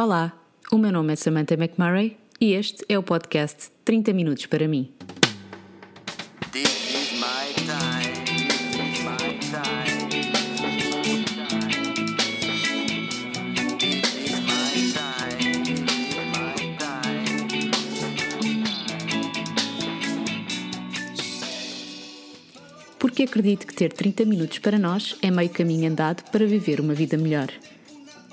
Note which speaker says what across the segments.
Speaker 1: Olá, o meu nome é Samantha McMurray e este é o podcast 30 Minutos para mim. Porque acredito que ter 30 minutos para nós é meio caminho andado para viver uma vida melhor.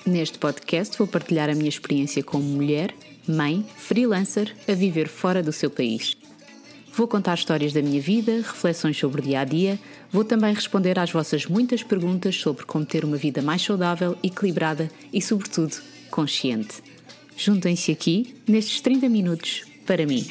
Speaker 1: Neste podcast vou partilhar a minha experiência como mulher, mãe, freelancer a viver fora do seu país. Vou contar histórias da minha vida, reflexões sobre o dia a dia, vou também responder às vossas muitas perguntas sobre como ter uma vida mais saudável, equilibrada e, sobretudo, consciente. Juntem-se aqui nestes 30 minutos para mim.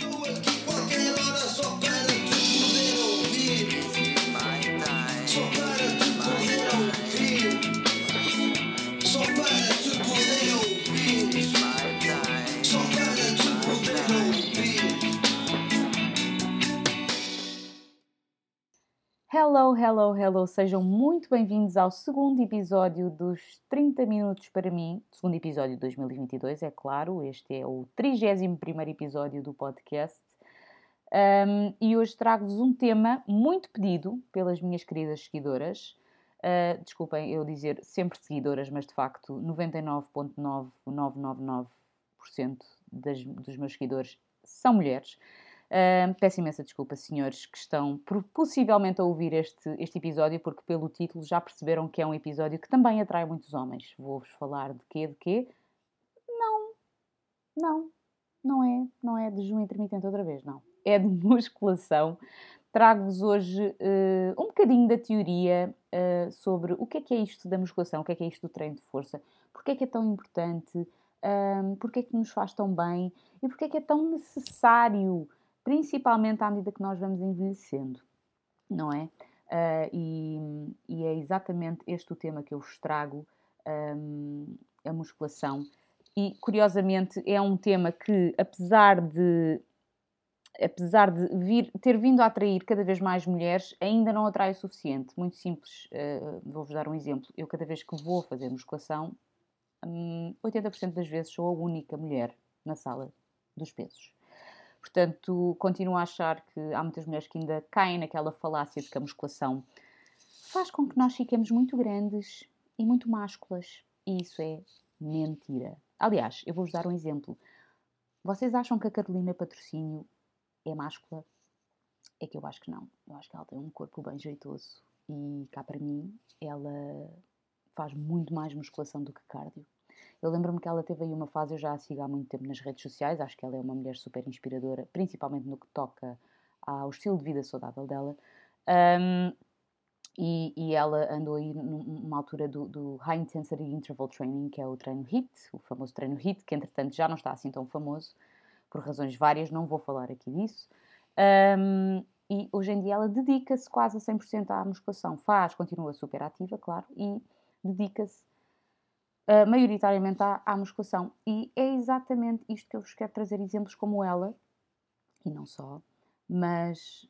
Speaker 1: Hello, hello, hello! Sejam muito bem-vindos ao segundo episódio dos 30 Minutos para mim. Segundo episódio de 2022, é claro. Este é o 31 episódio do podcast. Um, e hoje trago-vos um tema muito pedido pelas minhas queridas seguidoras. Uh, desculpem eu dizer sempre seguidoras, mas de facto 99,9999% das- dos meus seguidores são mulheres. Uh, peço imensa desculpa, senhores, que estão possivelmente a ouvir este, este episódio, porque pelo título já perceberam que é um episódio que também atrai muitos homens. Vou-vos falar de quê? De quê? Não, não, não é, não é de jejum intermitente outra vez, não. É de musculação. Trago-vos hoje eh, um bocadinho da teoria eh, sobre o que é que é isto da musculação, o que é que é isto do treino de força, porque é que é tão importante, ahm, porque é que nos faz tão bem e porque é que é tão necessário, principalmente à medida que nós vamos envelhecendo, não é? Ah, e, e é exatamente este o tema que eu vos trago, ahm, a musculação. E curiosamente é um tema que, apesar de apesar de vir, ter vindo a atrair cada vez mais mulheres, ainda não atrai o suficiente. Muito simples, eh, vou-vos dar um exemplo. Eu, cada vez que vou fazer musculação, hum, 80% das vezes sou a única mulher na sala dos pesos. Portanto, continuo a achar que há muitas mulheres que ainda caem naquela falácia de que a musculação faz com que nós fiquemos muito grandes e muito másculas. E isso é mentira. Aliás, eu vou-vos dar um exemplo. Vocês acham que a Carolina Patrocínio é máscula? É que eu acho que não. Eu acho que ela tem um corpo bem jeitoso. E cá para mim, ela faz muito mais musculação do que cardio. Eu lembro-me que ela teve aí uma fase, eu já a sigo há muito tempo nas redes sociais, acho que ela é uma mulher super inspiradora, principalmente no que toca ao estilo de vida saudável dela. Ahm, e, e ela andou aí num- numa altura do, do High Intensity Interval Training, que é o treino HIIT, o famoso treino HIIT, que entretanto já não está assim tão famoso, por razões várias, não vou falar aqui disso. Ahm, e hoje em dia ela dedica-se quase a 100% à musculação. Faz, continua super ativa, claro, e dedica-se ah, maioritariamente à, à musculação. E é exatamente isto que eu vos quero trazer exemplos como ela, e não só, mas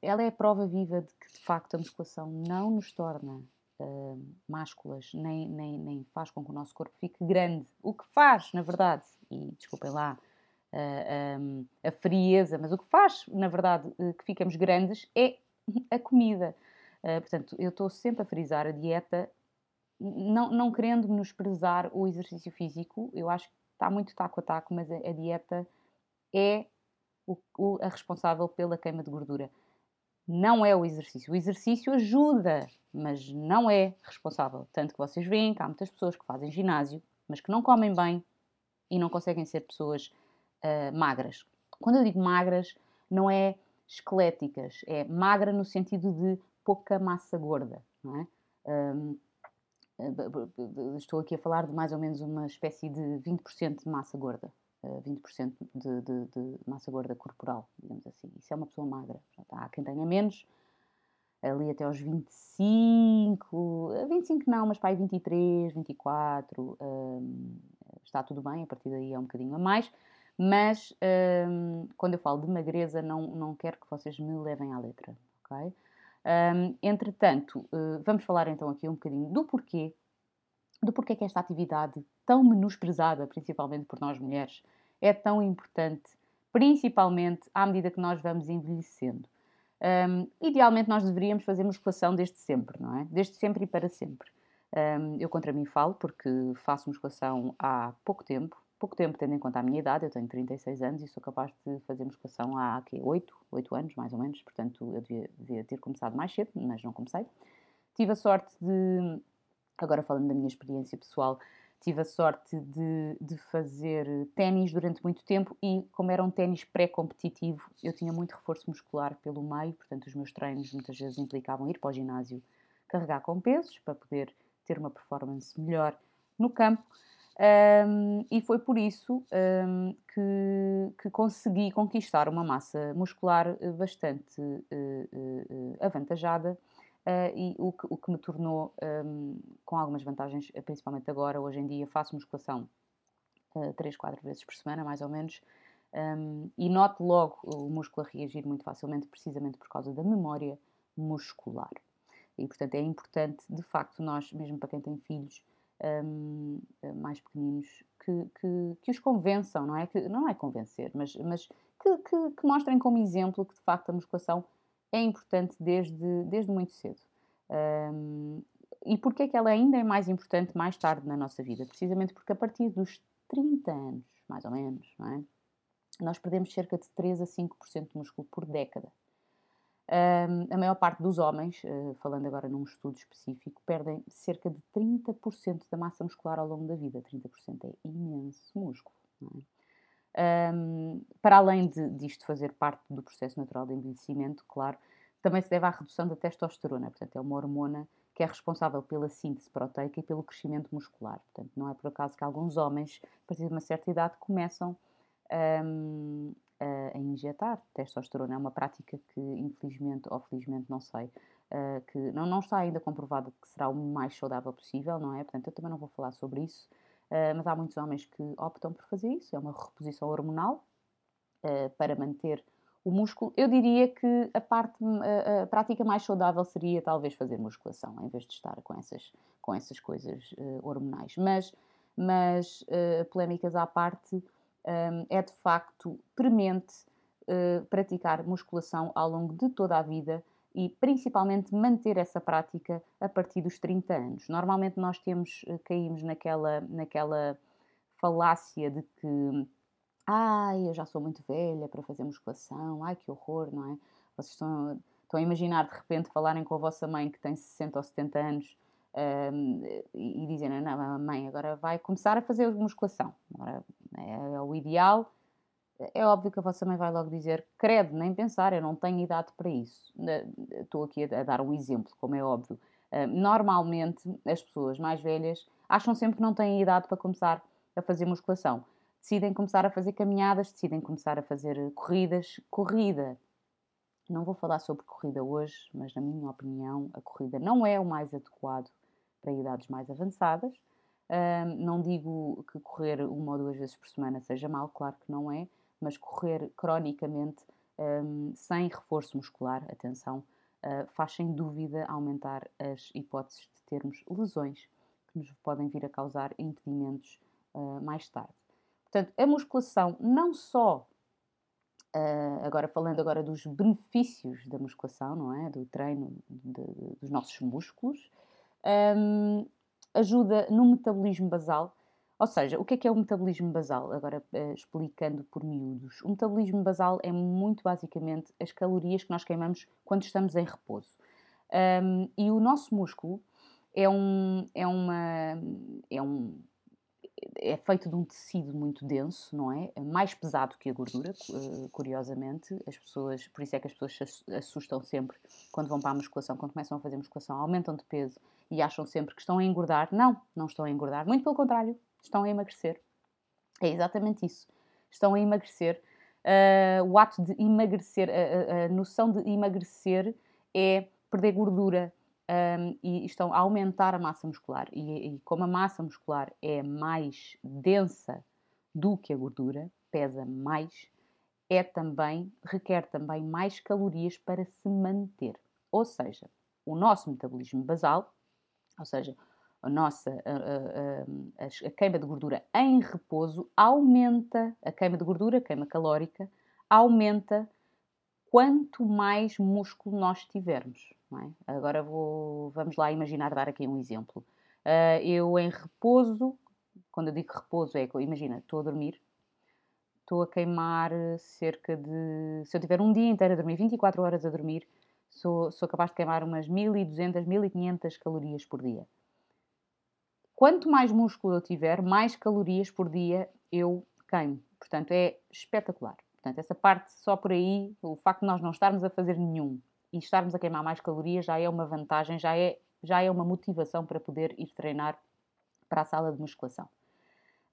Speaker 1: ela é a prova viva de que de facto a musculação não nos torna ah, másculas, nem, nem, nem faz com que o nosso corpo fique grande. O que faz, na verdade, e desculpem lá ah, a frieza, mas o que faz, na verdade, que ficamos grandes é a comida. Portanto, eu estou sempre a frisar a dieta não, não querendo menosprezar o exercício físico, eu acho que está muito taco a taco, mas a, a dieta é o- o- a responsável pela queima de gordura. Não é o exercício. O exercício ajuda, mas não é responsável. Tanto que vocês veem que há muitas pessoas que fazem ginásio, mas que não comem bem e não conseguem ser pessoas ah, magras. Quando eu digo magras, não é esqueléticas, é magra no sentido de pouca massa gorda, não é? B- estou aqui a falar de mais ou menos uma espécie de 20% de massa gorda. eh, 20% de, de- de massa gorda corporal, digamos assim. Isso é uma pessoa magra. Há quem tenha menos, ali até aos 25, eh, 25 não, mas para aí 23, 24, hum, está tudo bem, a partir daí é um bocadinho a mais. Mas quando eu falo de magreza, não, não quero que vocês me levem à letra, ok? Hum, entretanto, eh, vamos falar então aqui um bocadinho do porquê, do porquê que esta atividade tão menosprezada, principalmente por nós mulheres, é tão importante, principalmente à medida que nós vamos envelhecendo. Um, idealmente, nós deveríamos fazer musculação desde sempre, não é? Desde sempre e para sempre. Um, eu contra mim falo porque faço musculação há pouco tempo, pouco tempo tendo em conta a minha idade, eu tenho 36 anos e sou capaz de fazer musculação há aqui, 8, 8 anos, mais ou menos, portanto eu devia, devia ter começado mais cedo, mas não comecei. Tive a sorte de, agora falando da minha experiência pessoal, tive a sorte de, de fazer ténis durante muito tempo e, como era um ténis pré-competitivo, eu tinha muito reforço muscular pelo meio, portanto, os meus treinos muitas vezes implicavam ir para o ginásio carregar com pesos para poder ter uma performance melhor no campo. Um, e foi por isso um, que, que, consegui conquistar uma massa muscular eh, bastante uh, uh, avantajada Uh, e o que, o que, me tornou um, com algumas vantagens, principalmente agora, hoje em dia, faço musculação uh, 3, 4 vezes por semana, mais ou menos, um, e noto logo o músculo a reagir muito facilmente, precisamente por causa da memória muscular. E, portanto, é importante, de facto, nós, mesmo para quem tem filhos um, mais pequeninos, que, que, que, os convençam, não é? Que, não é convencer, mas, mas que, que mostrem como exemplo que, de facto, a musculação é importante desde, desde muito cedo. Um, e porquê é que ela ainda é mais importante mais tarde na nossa vida? Precisamente porque a partir dos 30 anos, mais ou menos, é? nós perdemos cerca de 3 a 5% de músculo por década. A maior parte dos homens, uh, falando agora num estudo específico, perdem cerca de 30% da massa muscular ao longo da vida. 30% é imenso músculo. É? Para além de, disto fazer parte do processo natural de envelhecimento, claro, também se deve à redução da testosterona, portanto, é uma hormona que é responsável pela síntese proteica e pelo crescimento muscular. Portanto, não é por acaso que alguns homens, a partir de uma certa idade, começam um, a, injetar testosterona. É uma prática que, infelizmente ou felizmente, não sei, que não, não está ainda comprovada que será o mais saudável possível, não é? Portanto, eu também não vou falar sobre isso. Mas há muitos homens que optam por fazer isso, é uma reposição hormonal para manter o músculo. Eu diria que a parte, a, prática mais saudável seria talvez fazer musculação, em vez de estar com essas, com essas coisas hormonais. Mas, mas polémicas à parte, é de facto premente praticar musculação ao longo de toda a vida e principalmente manter essa prática a partir dos 30 anos. Normalmente nós temos, eh, caímos naquela, naquela falácia de que ai, eu já sou muito velha para fazer musculação, ai que horror, não é? Vocês estão, estão a imaginar de repente falarem com a vossa mãe que tem 60 ou 70 anos um, e, dizem, não, mãe, agora vai começar a fazer musculação. Agora, é, é o ideal, é óbvio que a vossa mãe vai logo dizer: credo, nem pensar, eu não tenho idade para isso. Estou aqui a dar um exemplo, como é óbvio. Normalmente, as pessoas mais velhas acham sempre que não têm idade para começar a fazer musculação. Decidem começar a fazer caminhadas, decidem começar a fazer corridas. Corrida. Não vou falar sobre corrida hoje, mas na minha opinião, a corrida não é o mais adequado para idades mais avançadas. Um, não digo que correr uma ou duas vezes por semana seja mal, claro que não é, mas correr cronicamente um, sem reforço muscular, atenção, uh, faz sem dúvida aumentar as hipóteses de termos lesões que nos podem vir a causar impedimentos uh, mais tarde. Portanto, a musculação não só Uh, agora falando agora dos benefícios da musculação, não é? Do treino de, de, dos nossos músculos, um, ajuda no metabolismo basal, ou seja, o que é que é o metabolismo basal? Agora uh, explicando por miúdos. O metabolismo basal é muito basicamente as calorias que nós queimamos quando estamos em repouso. Um, e o nosso músculo é um, é uma, é um, é feito de um tecido muito denso, não é? é mais pesado que a gordura, curiosamente. As pessoas, por isso é que as pessoas se assustam sempre quando vão para a musculação, quando começam a fazer musculação, aumentam de peso e acham sempre que estão a engordar. Não, não estão a engordar. Muito pelo contrário, estão a emagrecer. É exatamente isso. Estão a emagrecer. Uh, o ato de emagrecer, a, a, a, noção de emagrecer é perder gordura um, e estão a aumentar a massa muscular. E, e, como a massa muscular é mais densa do que a gordura, pesa mais, é também, requer também mais calorias para se manter. Ou seja, o nosso metabolismo basal, ou seja, a nossa a, a- a- a queima de gordura em repouso aumenta, a queima de gordura, a queima calórica, aumenta quanto mais músculo nós tivermos. É? Agora vou, vamos lá imaginar dar aqui um exemplo. Ah, eu em repouso, quando eu digo repouso é imagina, estou a dormir, estou a queimar cerca de. Se eu tiver um dia inteiro a dormir, 24 horas a dormir, sou, sou capaz de queimar umas 1200, 1500 calorias por dia. Quanto mais músculo eu tiver, mais calorias por dia eu queimo. Portanto, é espetacular. Portanto, essa parte só por aí, o facto de nós não estarmos a fazer nenhum e estarmos a queimar mais calorias já é uma vantagem, já é, já é uma motivação para poder ir treinar para a sala de musculação.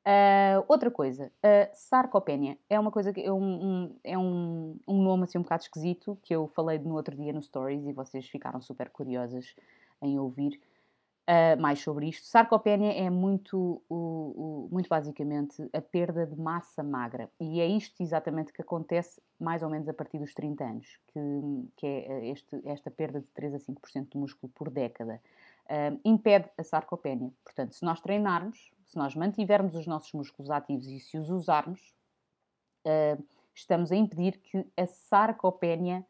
Speaker 1: Ah, outra coisa, a sarcopénia é uma coisa que é, um, um- é um, um nome assim um bocado esquisito que eu falei no outro dia no Stories e vocês ficaram super curiosas em ouvir ah, mais sobre isto. Sarcopénia é muito, o- o- muito basicamente a perda de massa magra e é isto exatamente que acontece mais ou menos a partir dos 30 anos, que, que é este- esta perda de 3 a 5% de músculo por década. Ah, impede a sarcopénia. Portanto, se nós treinarmos, se nós mantivermos os nossos músculos ativos e se os usarmos, ah, estamos a impedir que a sarcopénia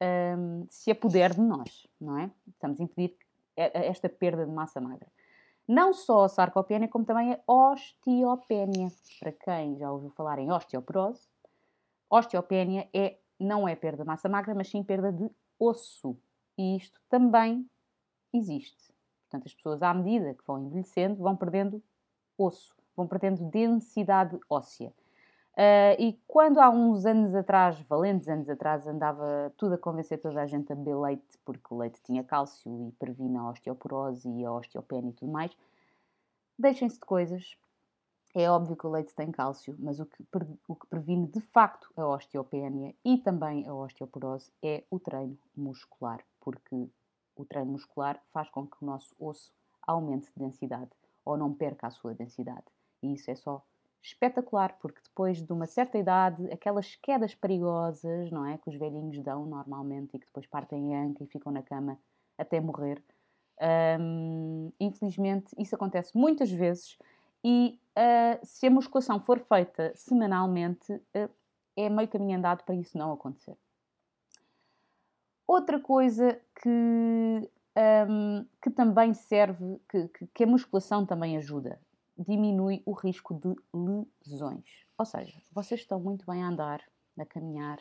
Speaker 1: ah, se apodere de nós, não é? Estamos a impedir e- esta perda de massa magra. Não só a sarcopénia, como também a osteopénia. Para quem já ouviu falar em osteoporose, osteopénia é, não é perda de massa magra, mas sim perda de osso. E isto também existe. Portanto, as pessoas, à medida que vão envelhecendo, vão perdendo osso, vão perdendo densidade óssea. Ah, e quando há uns anos atrás, valentes anos atrás, andava tudo a convencer toda a gente a beber leite, porque o leite tinha cálcio e previne a osteoporose e a osteopenia e tudo mais, deixem-se de coisas. É óbvio que o leite tem cálcio, mas o que, o que previne de facto a osteopenia e também a osteoporose é o treino muscular, porque o treino muscular faz com que o nosso osso aumente de densidade ou não perca a sua densidade. E isso é só espetacular, porque depois de uma certa idade, aquelas quedas perigosas, não é? Que os velhinhos dão normalmente e que depois partem a anca e ficam na cama até morrer. hum, infelizmente, isso acontece muitas vezes e ah, se a musculação for feita semanalmente, ah, é meio caminho andado para isso não acontecer. Outra coisa que, hum, que também serve, que- que a musculação também ajuda, diminui o risco de lesões. Ou seja, vocês estão muito bem a andar, a caminhar,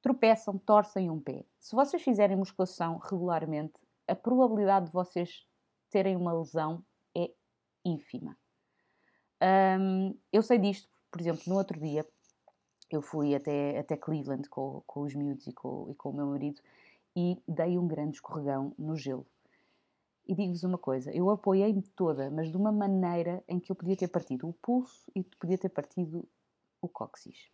Speaker 1: tropeçam, torcem um pé. Se vocês fizerem musculação regularmente, a probabilidade de vocês terem uma lesão é ínfima. Hum, eu sei disto, por exemplo, no outro dia eu fui até, até Cleveland com, com os miúdos e com, e com o meu marido e dei um grande escorregão no gelo. E digo-vos uma coisa, eu apoiei-me toda, mas de uma maneira em que eu podia ter partido o pulso e podia ter partido o cóccix.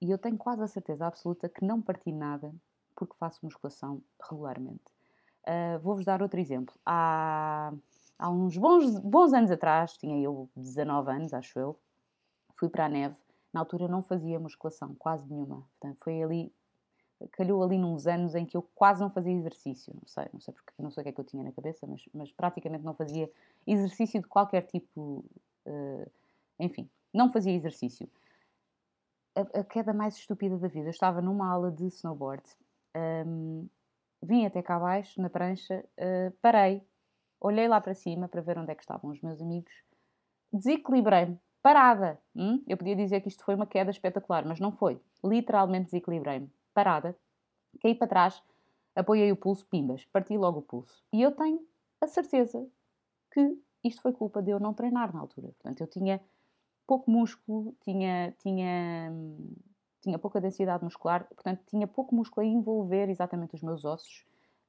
Speaker 1: E eu tenho quase a certeza absoluta que não parti nada porque faço musculação regularmente. Ah, Vou-vos dar outro exemplo. Há, há uns bons, bons anos atrás, tinha eu 19 anos, acho eu, fui para a neve. Na altura não fazia musculação, quase nenhuma. Portanto, foi ali, calhou ali nos anos em que eu quase não fazia exercício. Não sei, não sei porque, não sei o que é que eu tinha na cabeça, mas, mas praticamente não fazia exercício de qualquer tipo. eh, enfim, não fazia exercício. A, a queda mais estúpida da vida. Eu estava numa aula de snowboard, hum, vim até cá abaixo, na prancha, eh, parei, olhei lá para cima para ver onde é que estavam os meus amigos, desequilibrei-me, parada. hum? Eu podia dizer que isto foi uma queda espetacular, mas não foi. Literalmente desequilibrei-me, parada, caí para trás, apoiei o pulso, pimbas, parti logo o pulso. E eu tenho a certeza que isto foi culpa de eu não treinar na altura. Portanto, eu tinha pouco músculo, tinha, tinha, tinha pouca densidade muscular, portanto, tinha pouco músculo a envolver exatamente os meus ossos,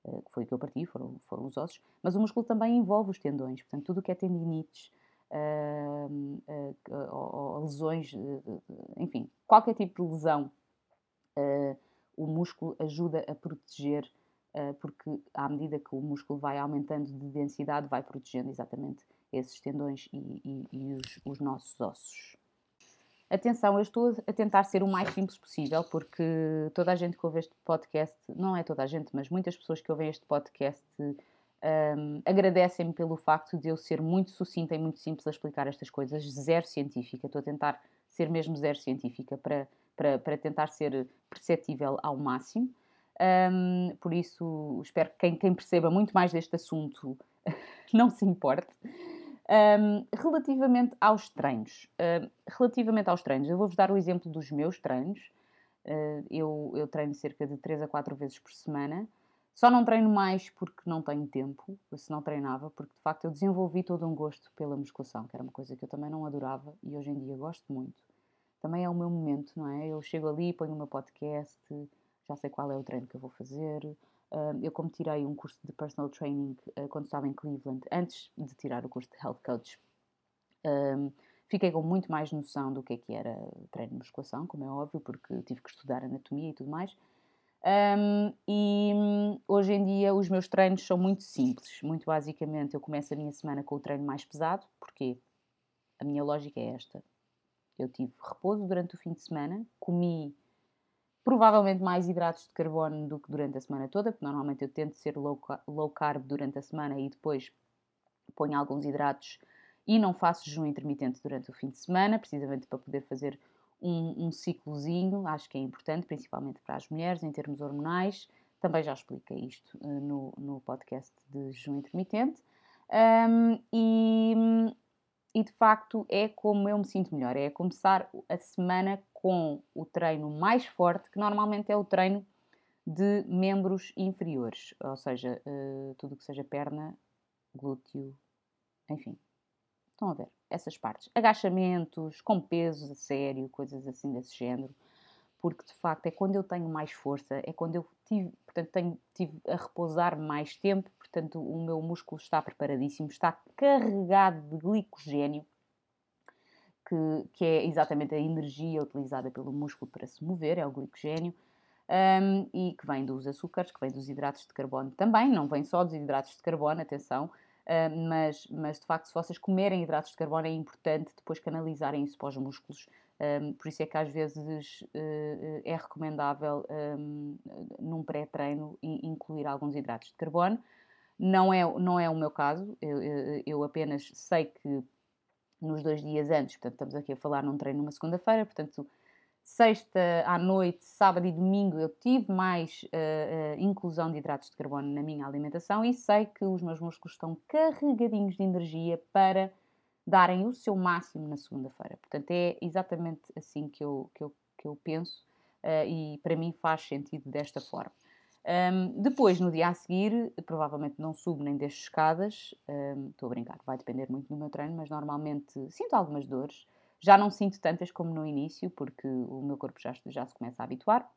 Speaker 1: eh, que foi o que eu parti, foram, foram os ossos, mas o músculo também envolve os tendões, portanto, tudo o que é tendinites, eh, ou, ou lesões, eh, eh, enfim, qualquer tipo de lesão, o músculo ajuda a proteger, eh, porque à medida que o músculo vai aumentando de densidade, vai protegendo exatamente esses tendões e, e- e os, os nossos ossos. Atenção, eu estou a tentar ser o mais simples possível, porque toda a gente que ouve este podcast, não é toda a gente, mas muitas pessoas que ouvem este podcast Um, agradecem-me pelo facto de eu ser muito sucinta e muito simples a explicar estas coisas, zero científica. Estou a tentar ser mesmo zero científica para, para, para tentar ser perceptível ao máximo. Um, por isso, espero que quem, quem, perceba muito mais deste assunto não se importe. Um, relativamente aos treinos, uh, relativamente aos treinos, eu vou-vos dar o exemplo dos meus treinos. Uh, eu, eu treino cerca de 3 a 4 vezes por semana. Só não treino mais porque não tenho tempo, se não treinava, porque de facto eu desenvolvi todo um gosto pela musculação, que era uma coisa que eu também não adorava e hoje em dia gosto muito. Também é o meu momento, não é? Eu chego ali, ponho o meu podcast, já sei qual é o treino que eu vou fazer. eu, como tirei um curso de personal training uh, quando estava em Cleveland, antes de tirar o curso de health coach, fiquei com muito mais noção do que é que era treino de musculação, como é óbvio, porque tive que estudar anatomia e tudo mais. Um, e hum, hoje em dia os meus treinos são muito simples. Muito basicamente, eu começo a minha semana com o treino mais pesado, porque a minha lógica é esta. Eu tive repouso durante o fim de semana, comi provavelmente mais hidratos de carbono do que durante a semana toda, porque normalmente eu tento ser low, carb durante a semana e depois ponho alguns hidratos e não faço jejum intermitente durante o fim de semana, precisamente para poder fazer um, um ciclozinho, acho que é importante, principalmente para as mulheres, em termos hormonais. Também já expliquei isto uh, no, no podcast de jejum intermitente. Um, e, e de facto é como eu me sinto melhor, é começar a semana com o treino mais forte, que normalmente é o treino de membros inferiores, ou seja, uh, tudo que seja perna, glúteo, enfim. Estão a ver? essas partes. Agachamentos, com pesos a sério, coisas assim desse género. Porque de facto é quando eu tenho mais força, é quando eu tive, portanto, tenho, tive a repousar mais tempo, portanto, o meu músculo está preparadíssimo, está carregado de glicogênio, que, que é exatamente a energia utilizada pelo músculo para se mover, é o glicogênio. Um, e que vem dos açúcares, que vem dos hidratos de carbono também, não vem só dos hidratos de carbono, atenção, Uh, mas, mas de facto, se vocês comerem hidratos de carbono, é importante depois canalizarem isso para os músculos. Um, por isso é que às vezes uh, é recomendável, um, num pré-treino, incluir alguns hidratos de carbono. Não é, não é o meu caso, eu, eu, eu apenas sei que nos dois dias antes, portanto, estamos aqui a falar num treino numa segunda-feira, portanto, sexta à noite, sábado e domingo, eu tive mais uh, uh, inclusão de hidratos de carbono na minha alimentação e sei que os meus músculos estão carregadinhos de energia para darem o seu máximo na segunda-feira. Portanto, é exatamente assim que eu, que eu, que eu penso uh, e para mim faz sentido desta forma. Um, depois, no dia a seguir, provavelmente não subo nem deixo escadas, um, estou a brincar, vai depender muito do meu treino, mas normalmente sinto algumas dores. Já não sinto tantas como no início, porque o meu corpo já, já se começa a habituar.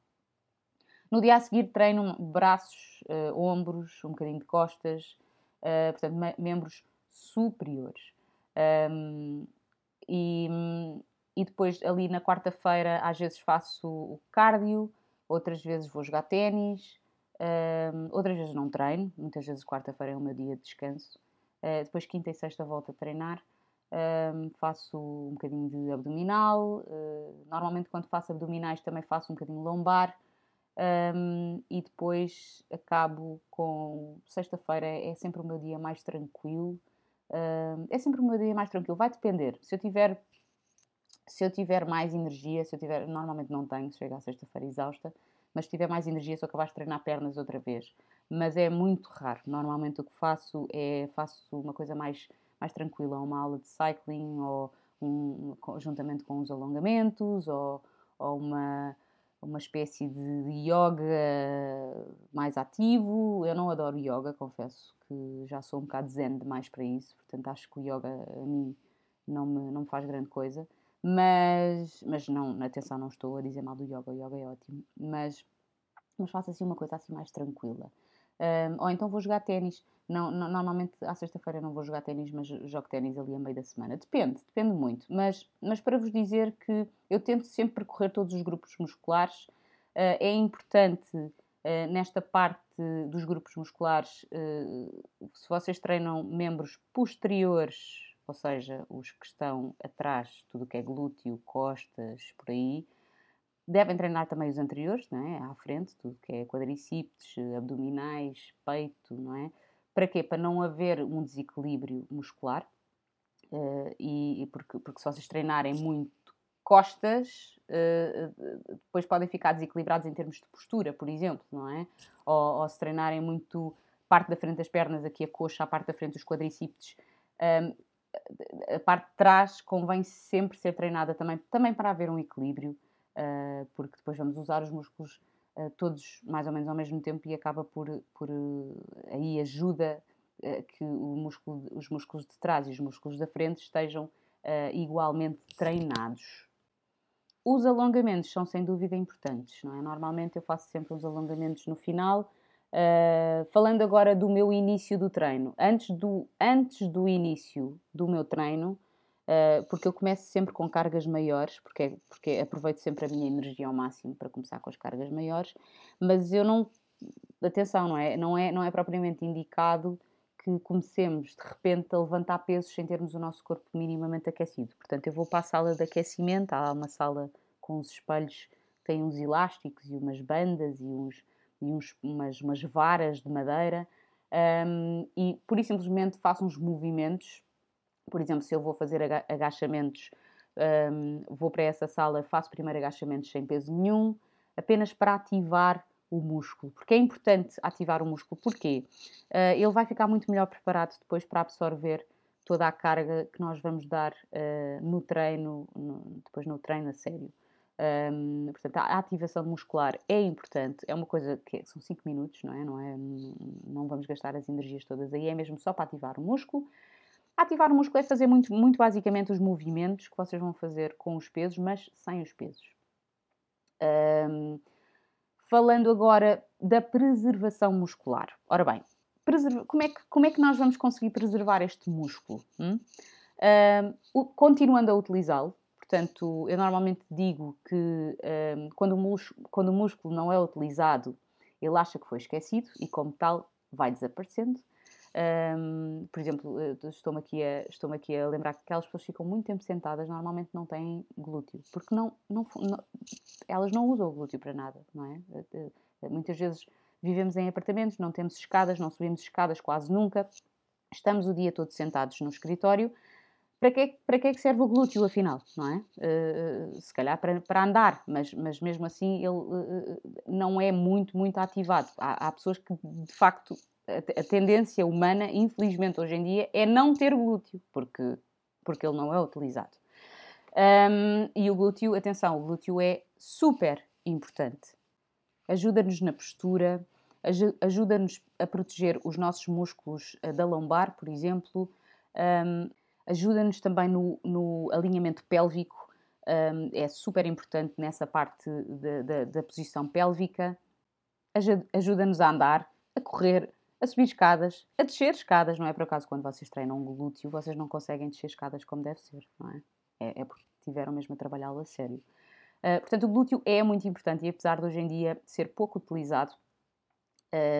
Speaker 1: No dia a seguir treino braços, uh, ombros, um bocadinho de costas, uh, portanto, me membros superiores. Um, e, e depois ali na quarta-feira às vezes faço o cardio, outras vezes vou jogar ténis, um, outras vezes não treino, muitas vezes quarta-feira é o meu dia de descanso. Uh, depois quinta e sexta volto a treinar um, faço um bocadinho de abdominal, uh, normalmente quando faço abdominais também faço um bocadinho lombar um, e depois acabo com sexta-feira é sempre o meu dia mais tranquilo, um, é sempre o meu dia mais tranquilo, vai depender, se eu tiver se eu tiver mais energia, se eu tiver, normalmente não tenho, chego à sexta-feira exausta, mas se tiver mais energia sou capaz de treinar pernas outra vez, mas é muito raro, normalmente o que faço é, faço uma coisa mais mais tranquila, uma aula de cycling ou um, juntamente com os alongamentos ou, ou uma, uma espécie de, yoga mais ativo. Eu não adoro yoga, confesso que já sou um bocado zen demais para isso, portanto acho que o yoga a mim não me, não me faz grande coisa. Mas, mas não, atenção, não estou a dizer mal do yoga, o yoga é ótimo, mas, mas faço assim uma coisa assim mais tranquila. Um, ou então vou jogar ténis. Não, não, normalmente à sexta-feira não vou jogar ténis, mas jogo ténis ali a meio da semana. Depende, depende muito. Mas, mas para vos dizer que eu tento sempre percorrer todos os grupos musculares. Uh, é importante uh, nesta parte dos grupos musculares, uh, se vocês treinam membros posteriores, ou seja, os que estão atrás, tudo o que é glúteo, costas, por aí, Devem treinar também os anteriores, não é? À frente, tudo que é quadríceps, abdominais, peito, não é? Para quê? Para não haver um desequilíbrio muscular. eh, e, e porque, porque se vocês treinarem muito costas, eh, depois podem ficar desequilibrados em termos de postura, por exemplo, não é? Ou, ou se treinarem muito parte da frente das pernas, aqui a coxa, a parte da frente dos quadríceps, hum, a parte de trás convém sempre ser treinada também, também para haver um equilíbrio, uh, porque depois vamos usar os músculos uh, todos mais ou menos ao mesmo tempo e acaba por, por uh, aí ajuda uh, que músculo, os músculos de trás e os músculos da frente estejam igualmente treinados. Os alongamentos são sem dúvida importantes, não é? Normalmente eu faço sempre uns alongamentos no final. Uh, falando agora do meu início do treino, antes do, antes do início do meu treino, uh, porque eu começo sempre com cargas maiores, porque, porque aproveito sempre a minha energia ao máximo para começar com as cargas maiores, mas eu não, atenção, não é, não é, não é propriamente indicado que comecemos de repente a levantar pesos sem termos o nosso corpo minimamente aquecido. Portanto, eu vou para a sala de aquecimento, há uma sala com uns espelhos, tem uns elásticos e umas bandas e uns e uns, umas, umas varas de madeira um, e por simplesmente faço uns movimentos. Por exemplo, se eu vou fazer aga agachamentos, um, vou para essa sala, faço primeiro agachamentos sem peso nenhum, apenas para ativar o músculo, porque é importante ativar o músculo, porque uh, ele vai ficar muito melhor preparado depois para absorver toda a carga que nós vamos dar uh, no treino, no, depois no treino a sério. Um, portanto, a ativação muscular é importante, é uma coisa que são 5 minutos, não é? não é? Não vamos gastar as energias todas aí, é mesmo só para ativar o músculo. Ativar o músculo é fazer muito, muito basicamente os movimentos que vocês vão fazer com os pesos, mas sem os pesos. Um, falando agora da preservação muscular. Ora bem, como, é que, como é que nós vamos conseguir preservar este músculo? Hum? Um, continuando a utilizá-lo, Portanto, eu normalmente digo que um, quando, o músculo, quando, o músculo, não é utilizado, ele acha que foi esquecido e, como tal, vai desaparecendo. Um, por exemplo, estou-me aqui, a, estou aqui a lembrar que aquelas pessoas que ficam muito tempo sentadas normalmente não têm glúteo, porque não, não, não, elas não usam o glúteo para nada, não é? Muitas vezes vivemos em apartamentos, não temos escadas, não subimos escadas quase nunca, estamos o dia todo sentados no escritório para que, para que é que serve o glúteo, afinal, não é? Uh, se calhar para, para andar, mas, mas mesmo assim ele uh, não é muito, muito ativado. Há, há pessoas que, de facto, a, tendência humana, infelizmente hoje em dia, é não ter glúteo, porque, porque ele não é utilizado. Um, e o glúteo, atenção, o glúteo é super importante. Ajuda-nos na postura, ajuda-nos a proteger os nossos músculos da lombar, por exemplo. Um, ajuda-nos também no, no, alinhamento pélvico, um, é super importante nessa parte de, de, da posição pélvica, ajuda-nos a andar, a correr, a subir escadas, a descer escadas, não é por acaso quando vocês treinam um glúteo, vocês não conseguem descer escadas como deve ser, não é? É, é porque tiveram mesmo a trabalhá-lo a sério. Uh, portanto, o glúteo é muito importante e apesar de hoje em dia ser pouco utilizado,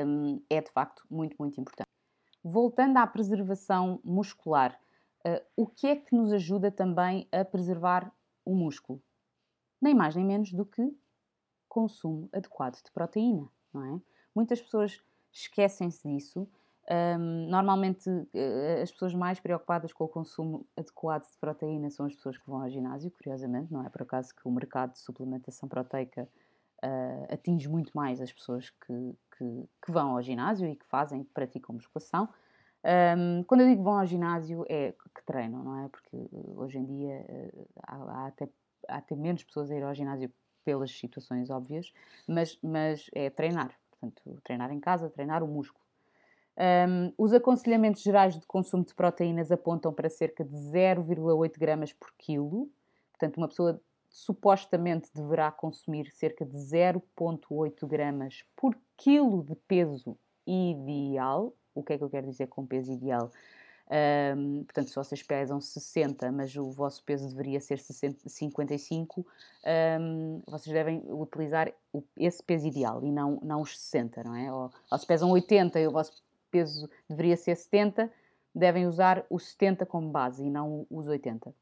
Speaker 1: um, é de facto muito, muito importante. Voltando à preservação muscular, Uh, o que é que nos ajuda também a preservar o músculo? Nem mais nem menos do que consumo adequado de proteína, não é? Muitas pessoas esquecem-se disso. Um, normalmente, uh, as pessoas mais preocupadas com o consumo adequado de proteína são as pessoas que vão ao ginásio, curiosamente, não é por acaso que o mercado de suplementação proteica uh, atinge muito mais as pessoas que, que, que, vão ao ginásio e que fazem, praticam musculação. Um, quando eu digo vão ao ginásio, é que treinam, não é? Porque hoje em dia uh, há, há, até, há até menos pessoas a ir ao ginásio pelas situações óbvias, mas, mas é treinar. Portanto, treinar em casa, treinar o músculo. Um, os aconselhamentos gerais de consumo de proteínas apontam para cerca de 0,8 gramas por quilo. Portanto, uma pessoa supostamente deverá consumir cerca de 0,8 gramas por quilo de peso ideal o que é que eu quero dizer com peso ideal? Um, portanto, se vocês pesam 60, mas o vosso peso deveria ser 60, 55, um, vocês devem utilizar o, esse peso ideal e não, não os 60, não é? Ou, ou, se pesam 80 e o vosso peso deveria ser 70, devem usar o 70 como base e não os 80.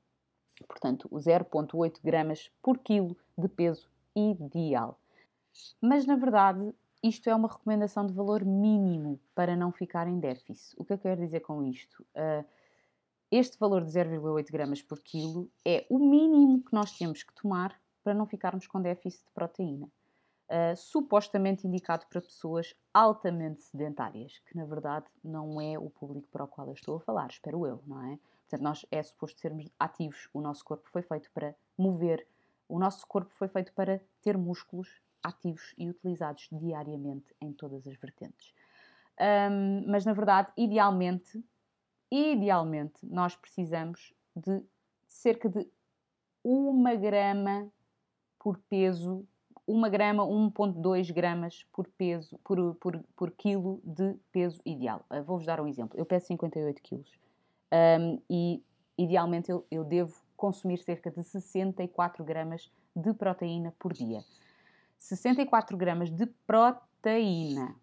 Speaker 1: Portanto, o 0,8 gramas por quilo de peso ideal. Mas, na verdade, isto é uma recomendação de valor mínimo para não ficar em déficit. O que eu quero dizer com isto? Uh, este valor de 0,8 gramas por quilo é o mínimo que nós temos que tomar para não ficarmos com déficit de proteína. Uh, supostamente indicado para pessoas altamente sedentárias, que na verdade não é o público para o qual eu estou a falar, espero eu, não é? Portanto, nós é suposto sermos ativos, o nosso corpo foi feito para mover, o nosso corpo foi feito para ter músculos ativos e utilizados diariamente em todas as vertentes. Um, mas na verdade, idealmente, idealmente, nós precisamos de cerca de uma grama por peso, uma grama, 1.2 gramas por peso, por, por, por quilo de peso ideal. Uh, Vou-vos dar um exemplo. Eu peso 58 quilos um, e idealmente eu, eu devo consumir cerca de 64 gramas de proteína por dia. 64 gramas de proteína.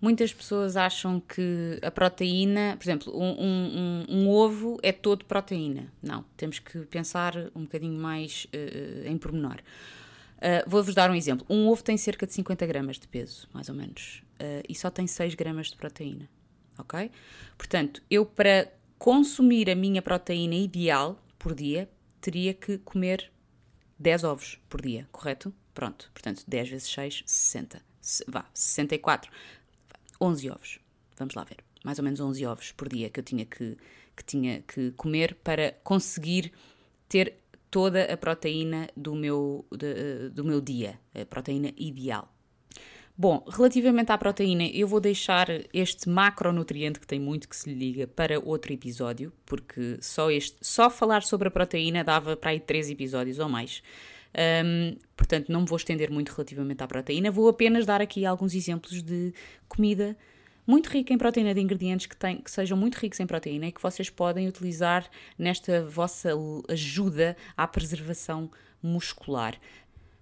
Speaker 1: Muitas pessoas acham que a proteína, por exemplo, um, um, um, ovo é todo proteína. Não, temos que pensar um bocadinho mais uh, em pormenor. Uh, Vou-vos dar um exemplo. Um ovo tem cerca de 50 gramas de peso, mais ou menos, uh, e só tem 6 gramas de proteína. Ok? Portanto, eu para consumir a minha proteína ideal por dia, teria que comer 10 ovos por dia, correto? Pronto, portanto, 10 vezes 6, 60. Se, vá, 64. 11 ovos. Vamos lá ver. Mais ou menos 11 ovos por dia que eu tinha que, que, tinha que comer para conseguir ter toda a proteína do meu, de, do meu dia, a proteína ideal. Bom, relativamente à proteína, eu vou deixar este macronutriente que tem muito que se lhe liga para outro episódio, porque só, este, só falar sobre a proteína dava para aí três episódios ou mais. Um, portanto, não me vou estender muito relativamente à proteína, vou apenas dar aqui alguns exemplos de comida muito rica em proteína, de ingredientes que, tem, que sejam muito ricos em proteína e que vocês podem utilizar nesta vossa ajuda à preservação muscular.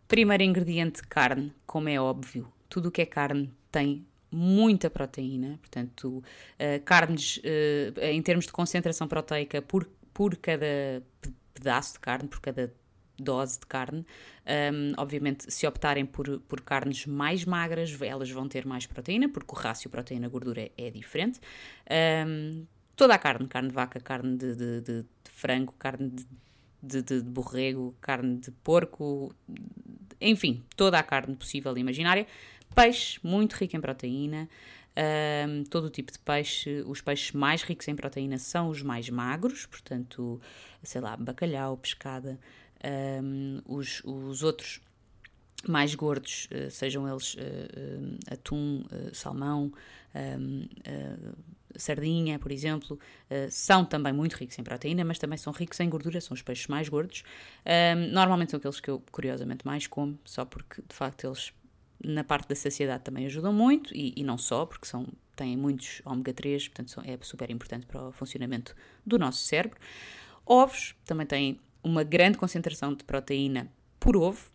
Speaker 1: Primeiro ingrediente, carne, como é óbvio. Tudo o que é carne tem muita proteína, portanto, uh, carnes uh, em termos de concentração proteica por, por cada pedaço de carne, por cada dose de carne. Um, obviamente, se optarem por, por carnes mais magras, elas vão ter mais proteína, porque o rácio proteína-gordura é, é, diferente. Um, toda a carne, carne de vaca, carne de, de, de, de frango, carne de, de, borrego, carne de porco, enfim, toda a carne possível e imaginária. Peixe, muito rico em proteína. Um, todo o tipo de peixe, os peixes mais ricos em proteína são os mais magros, portanto, sei lá, bacalhau, pescada, um, os, os outros mais gordos, uh, sejam eles uh, uh, atum, salmão, sardinha, por exemplo, são também muito ricos em proteína, mas também são ricos em gordura, são os peixes mais gordos. Normalmente são aqueles que eu, curiosamente, mais como, só porque, de facto, eles, na parte da saciedade, também ajudam muito, e, e não só, porque são, têm muitos ômega 3, portanto, é super importante para o funcionamento do nosso cérebro. Ovos também têm uma grande concentração de proteína por ovo,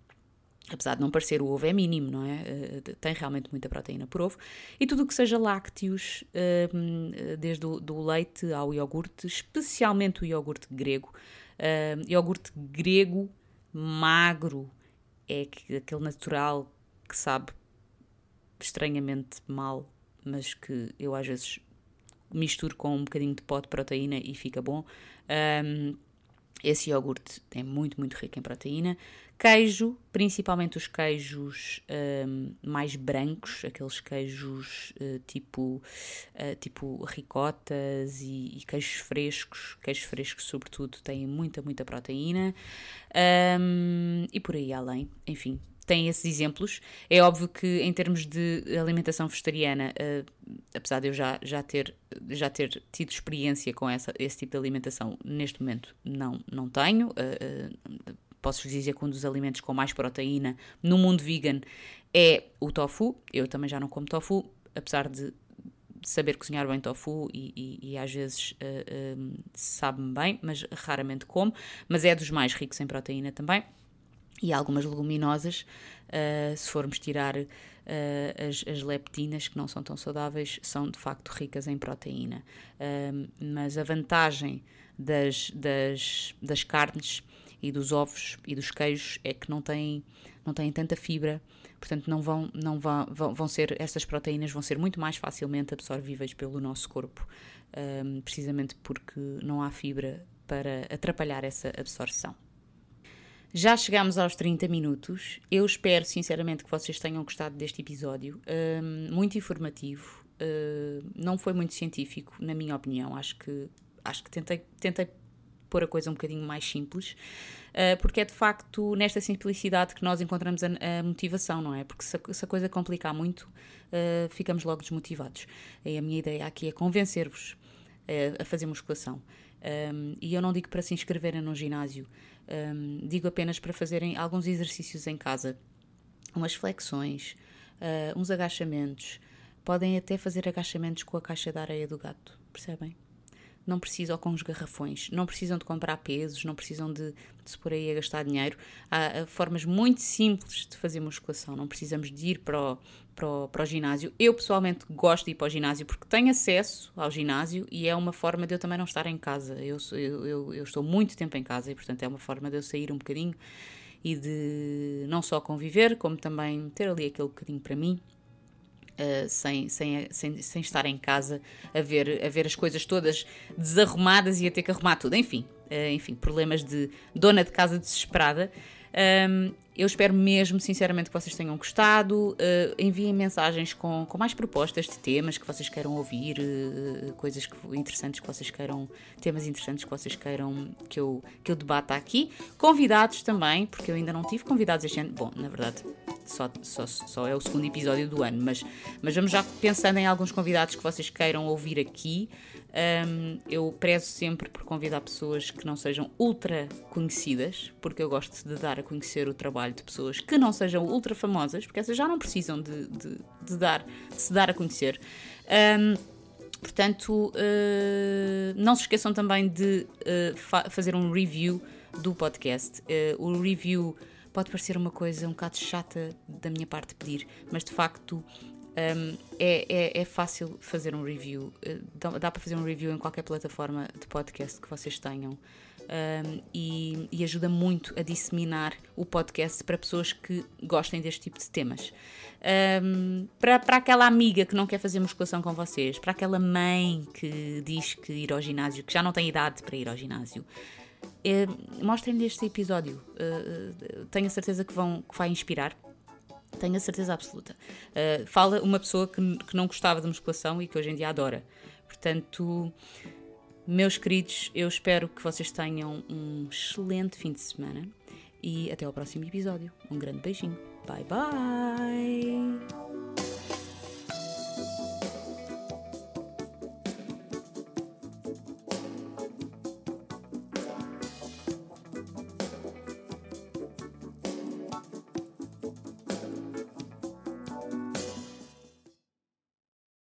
Speaker 1: apesar de não parecer o ovo é mínimo, não é? Uh, tem realmente muita proteína por ovo. E tudo o que seja lácteos, uh, desde o leite ao iogurte, especialmente o iogurte grego. Uh, iogurte grego magro é aquele natural que sabe estranhamente mal, mas que eu às vezes misturo com um bocadinho de pó de proteína e fica bom. Um, esse iogurte é muito, muito rico em proteína. Queijo, principalmente os queijos um, mais brancos, aqueles queijos uh, tipo, uh, tipo ricotas e, e, queijos frescos. Queijos frescos, sobretudo, têm muita, muita proteína. Um, e por aí além, enfim, tem esses exemplos. É óbvio que, em termos de alimentação vegetariana, uh, apesar de eu já, já, ter, já ter tido experiência com essa, esse tipo de alimentação, neste momento não, não tenho. Uh, uh, Posso-vos dizer que um dos alimentos com mais proteína no mundo vegan é o tofu. Eu também já não como tofu, apesar de saber cozinhar bem tofu e, e, e às vezes sabe-me bem, mas raramente como. Mas é dos mais ricos em proteína também e algumas leguminosas, uh, se formos tirar uh, as, as, leptinas, que não são tão saudáveis, são de facto ricas em proteína. Uh, mas a vantagem das, das, das carnes e dos ovos e dos queijos é que não têm, não têm tanta fibra, portanto não vão, não vão, vão, ser, essas proteínas vão ser muito mais facilmente absorvíveis pelo nosso corpo, um, precisamente porque não há fibra para atrapalhar essa absorção. Já chegamos aos 30 minutos. Eu espero sinceramente que vocês tenham gostado deste episódio. Um, muito informativo. Uh, não foi muito científico, na minha opinião. Acho que, acho que tentei, tentei pôr a coisa um bocadinho mais simples, uh, porque é de facto nesta simplicidade que nós encontramos a, motivação, não é? Porque se a, coisa complicar muito, uh, ficamos logo desmotivados. E a minha ideia aqui é convencer-vos uh, a fazer musculação. Um, e eu não digo para se inscreverem num ginásio, um, digo apenas para fazerem alguns exercícios em casa, umas flexões, uns agachamentos. Podem até fazer agachamentos com a caixa de areia do gato, percebem? Não precisam com os garrafões, não precisam de comprar pesos, não precisam de, de se pôr aí a gastar dinheiro. Há, formas muito simples de fazer musculação, não precisamos de ir para o, para, o, para o ginásio. Eu pessoalmente gosto de ir para o ginásio porque tenho acesso ao ginásio e é uma forma de eu também não estar em casa. Eu, eu, eu estou muito tempo em casa e, portanto, é uma forma de eu sair um bocadinho e de não só conviver, como também ter ali aquele bocadinho para mim Uh, sem, sem, sem, sem estar em casa a ver, a ver as coisas todas desarrumadas e a ter que arrumar tudo. Enfim, uh, enfim problemas de dona de casa desesperada. Um, eu espero mesmo, sinceramente, que vocês tenham gostado. Uh, enviem mensagens com, com mais propostas de temas que vocês queiram ouvir, uh, coisas que, interessantes que vocês queiram, temas interessantes que vocês queiram que eu, que eu debata aqui. Convidados também, porque eu ainda não tive convidados este ano. Bom, na verdade, só, só, só é o segundo episódio do ano, mas, mas vamos já pensando em alguns convidados que vocês queiram ouvir aqui. Um, eu prezo sempre por convidar pessoas que não sejam ultra conhecidas, porque eu gosto de dar a conhecer o trabalho de pessoas que não sejam ultra famosas, porque essas já não precisam de, de, de dar, de se dar a conhecer. Um, portanto, uh, não se esqueçam também de uh, fa fazer um review do podcast. Uh, o review pode parecer uma coisa um bocado chata da minha parte pedir, mas de facto um, é, é, é, fácil fazer um review. Dá, dá, para fazer um review em qualquer plataforma de podcast que vocês tenham. Um, e, e, ajuda muito a disseminar o podcast para pessoas que gostem deste tipo de temas. Um, para, para aquela amiga que não quer fazer musculação com vocês, para aquela mãe que diz que ir ao ginásio, que já não tem idade para ir ao ginásio, eh, mostrem-lhe este episódio. Uh, tenho a certeza que, vão, que vai inspirar tenho a certeza absoluta. Uh, fala uma pessoa que, que não gostava de musculação e que hoje em dia adora. Portanto, meus queridos, eu espero que vocês tenham um excelente fim de semana e até ao próximo episódio. Um grande beijinho. Bye bye!